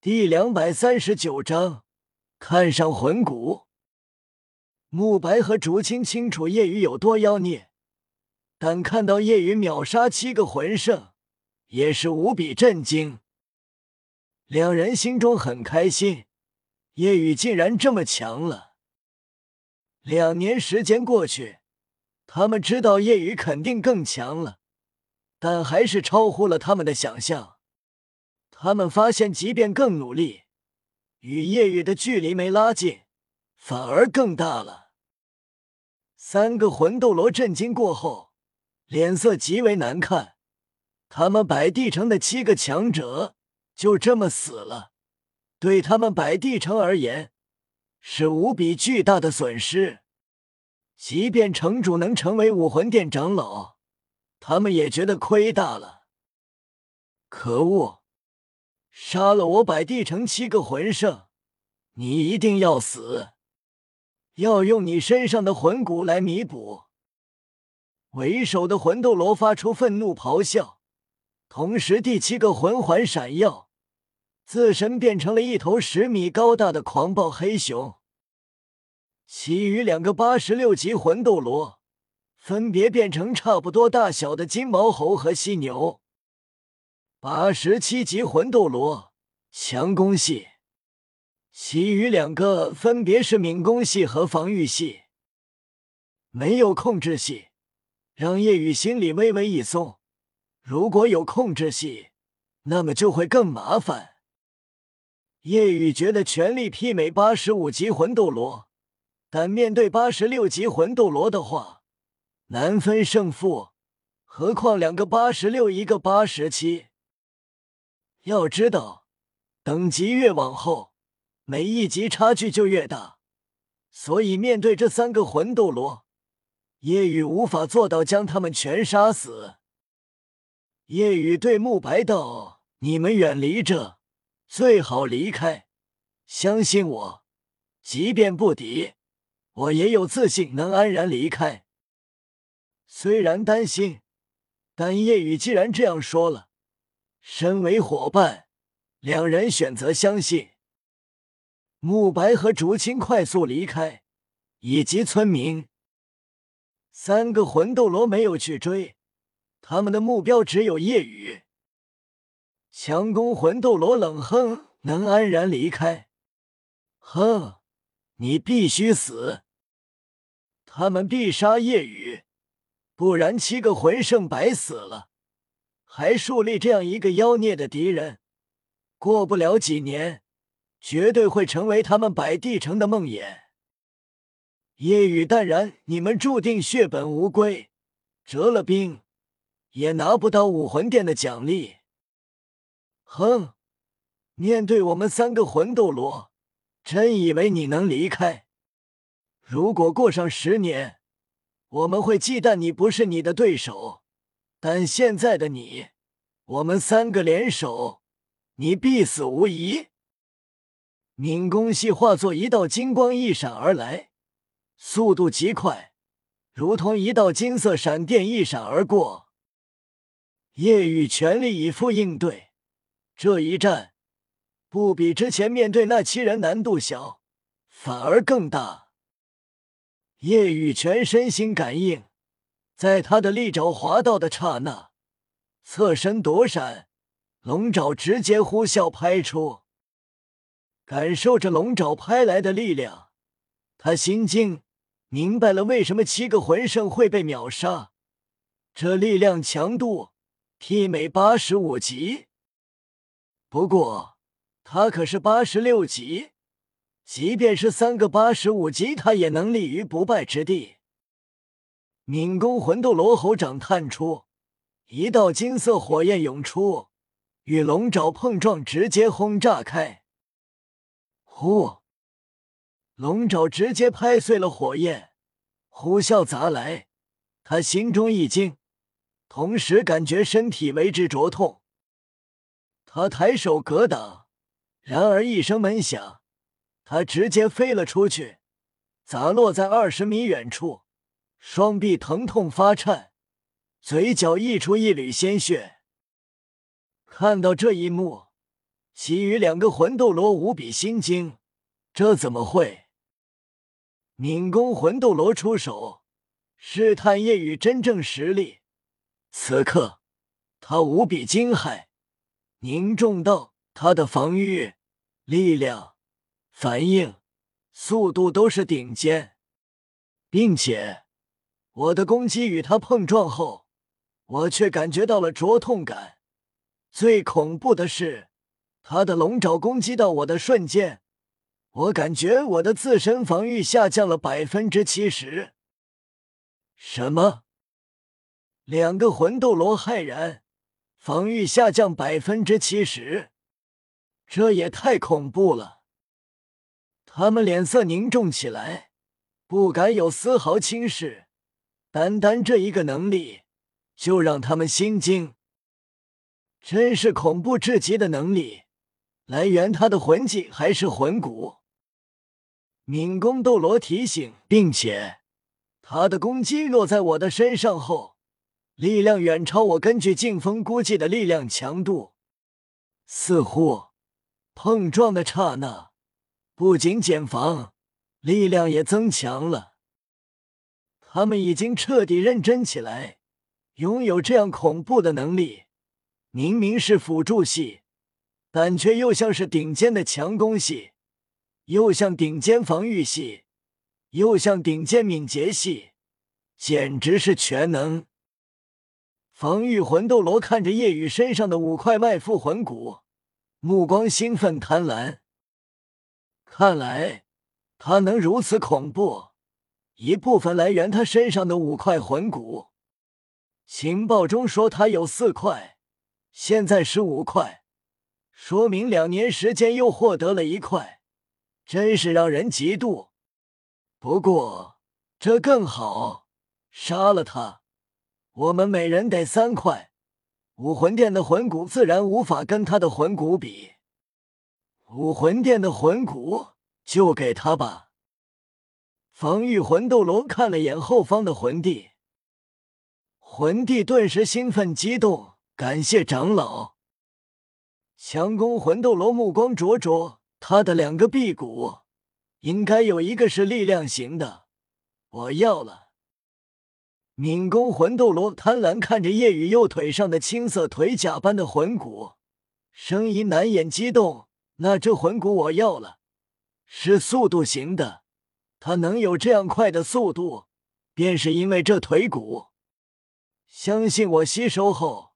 第两百三十九章，看上魂骨。慕白和竹青清楚叶雨有多妖孽，但看到叶雨秒杀七个魂圣，也是无比震惊。两人心中很开心，叶雨竟然这么强了。两年时间过去，他们知道叶雨肯定更强了，但还是超乎了他们的想象。他们发现，即便更努力，与夜雨的距离没拉近，反而更大了。三个魂斗罗震惊过后，脸色极为难看。他们百帝城的七个强者就这么死了，对他们百帝城而言是无比巨大的损失。即便城主能成为武魂殿长老，他们也觉得亏大了。可恶！杀了我百帝城七个魂圣，你一定要死！要用你身上的魂骨来弥补。为首的魂斗罗发出愤怒咆哮，同时第七个魂环闪耀，自身变成了一头十米高大的狂暴黑熊。其余两个八十六级魂斗罗分别变成差不多大小的金毛猴和犀牛。八十七级魂斗罗强攻系，其余两个分别是敏攻系和防御系，没有控制系，让叶雨心里微微一松。如果有控制系，那么就会更麻烦。叶雨觉得全力媲美八十五级魂斗罗，但面对八十六级魂斗罗的话，难分胜负。何况两个八十六，一个八十七。要知道，等级越往后，每一级差距就越大。所以面对这三个魂斗罗，叶雨无法做到将他们全杀死。夜雨对慕白道：“你们远离这，最好离开。相信我，即便不敌，我也有自信能安然离开。”虽然担心，但夜雨既然这样说了。身为伙伴，两人选择相信。慕白和竹青快速离开，以及村民。三个魂斗罗没有去追，他们的目标只有夜雨。强攻魂斗罗冷哼：“能安然离开？哼，你必须死！他们必杀夜雨，不然七个魂圣白死了。”还树立这样一个妖孽的敌人，过不了几年，绝对会成为他们百帝城的梦魇。夜雨淡然，你们注定血本无归，折了兵也拿不到武魂殿的奖励。哼，面对我们三个魂斗罗，真以为你能离开？如果过上十年，我们会忌惮你不是你的对手。但现在的你，我们三个联手，你必死无疑。敏攻系化作一道金光一闪而来，速度极快，如同一道金色闪电一闪而过。叶雨全力以赴应对这一战，不比之前面对那七人难度小，反而更大。叶雨全身心感应。在他的利爪滑到的刹那，侧身躲闪，龙爪直接呼啸拍出。感受着龙爪拍来的力量，他心惊，明白了为什么七个魂圣会被秒杀。这力量强度媲美八十五级，不过他可是八十六级，即便是三个八十五级，他也能立于不败之地。敏攻魂斗罗猴掌探出，一道金色火焰涌出，与龙爪碰撞，直接轰炸开。呼！龙爪直接拍碎了火焰，呼啸砸来。他心中一惊，同时感觉身体为之灼痛。他抬手格挡，然而一声闷响，他直接飞了出去，砸落在二十米远处。双臂疼痛发颤，嘴角溢出一缕鲜血。看到这一幕，其余两个魂斗罗无比心惊，这怎么会？敏攻魂斗罗出手试探叶雨真正实力，此刻他无比惊骇，凝重道：“他的防御力量、反应速度都是顶尖，并且我的攻击与他碰撞后，我却感觉到了灼痛感。最恐怖的是，他的龙爪攻击到我的瞬间。”我感觉我的自身防御下降了百分之七十。什么？两个魂斗罗骇然，防御下降百分之七十，这也太恐怖了！他们脸色凝重起来，不敢有丝毫轻视。单单这一个能力，就让他们心惊。真是恐怖至极的能力！来源他的魂技还是魂骨？敏攻斗罗提醒，并且他的攻击落在我的身上后，力量远超我根据劲风估计的力量强度。似乎碰撞的刹那，不仅减防，力量也增强了。他们已经彻底认真起来，拥有这样恐怖的能力，明明是辅助系，但却又像是顶尖的强攻系。又像顶尖防御系，又像顶尖敏捷系，简直是全能。防御魂斗罗看着夜雨身上的五块外附魂骨，目光兴奋贪婪。看来他能如此恐怖，一部分来源他身上的五块魂骨。情报中说他有四块，现在十五块，说明两年时间又获得了一块。真是让人嫉妒，不过这更好。杀了他，我们每人得三块。武魂殿的魂骨自然无法跟他的魂骨比。武魂殿的魂骨就给他吧。防御魂斗罗看了眼后方的魂帝，魂帝顿时兴奋激动，感谢长老。强攻魂斗罗目光灼灼。他的两个臂骨，应该有一个是力量型的，我要了。敏攻魂斗罗贪婪看着夜雨右腿上的青色腿甲般的魂骨，声音难掩激动。那这魂骨我要了，是速度型的，他能有这样快的速度，便是因为这腿骨。相信我吸收后，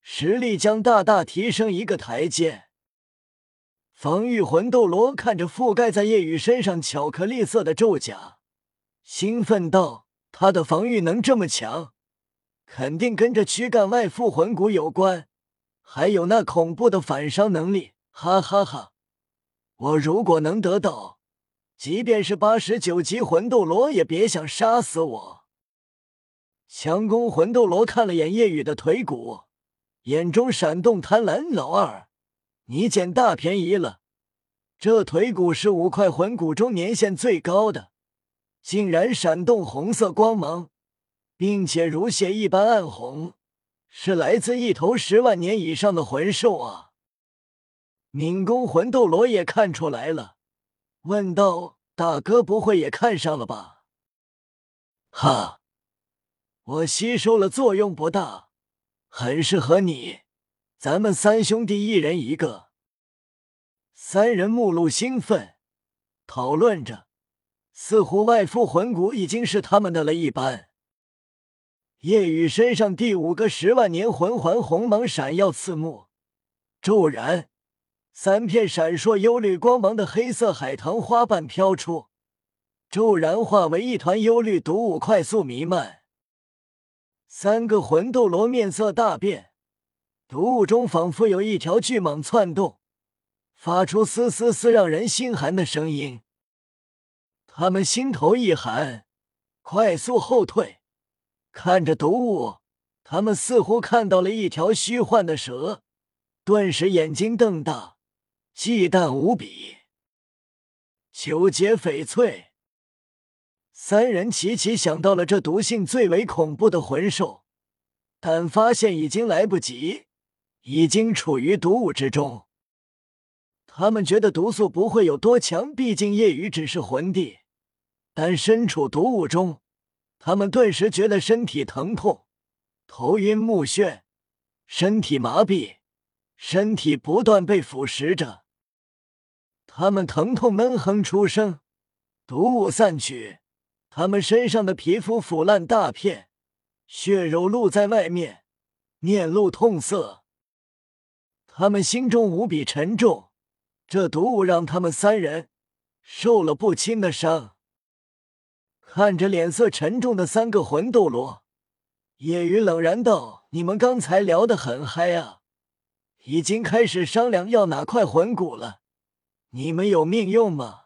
实力将大大提升一个台阶。防御魂斗罗看着覆盖在夜雨身上巧克力色的咒甲，兴奋道：“他的防御能这么强，肯定跟这躯干外附魂骨有关，还有那恐怖的反伤能力！”哈哈哈！我如果能得到，即便是八十九级魂斗罗也别想杀死我。强攻魂斗罗看了眼夜雨的腿骨，眼中闪动贪婪。老二。你捡大便宜了，这腿骨是五块魂骨中年限最高的，竟然闪动红色光芒，并且如血一般暗红，是来自一头十万年以上的魂兽啊！敏攻魂斗罗也看出来了，问道：“大哥不会也看上了吧？”哈，我吸收了，作用不大，很适合你。咱们三兄弟一人一个。三人目露兴奋，讨论着，似乎外附魂骨已经是他们的了一般。夜雨身上第五个十万年魂环红芒闪耀刺目，骤然，三片闪烁幽绿光芒的黑色海棠花瓣飘出，骤然化为一团幽绿毒雾，快速弥漫。三个魂斗罗面色大变。毒雾中仿佛有一条巨蟒窜动，发出嘶嘶嘶让人心寒的声音。他们心头一寒，快速后退。看着毒雾，他们似乎看到了一条虚幻的蛇，顿时眼睛瞪大，忌惮无比。九节翡翠，三人齐齐想到了这毒性最为恐怖的魂兽，但发现已经来不及。已经处于毒雾之中。他们觉得毒素不会有多强，毕竟叶雨只是魂帝。但身处毒雾中，他们顿时觉得身体疼痛、头晕目眩、身体麻痹，身体不断被腐蚀着。他们疼痛闷哼出声，毒雾散去，他们身上的皮肤腐烂大片，血肉露在外面，面露痛色。他们心中无比沉重，这毒雾让他们三人受了不轻的伤。看着脸色沉重的三个魂斗罗，叶雨冷然道：“你们刚才聊得很嗨啊，已经开始商量要哪块魂骨了。你们有命用吗？”